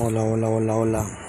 我老我老我老。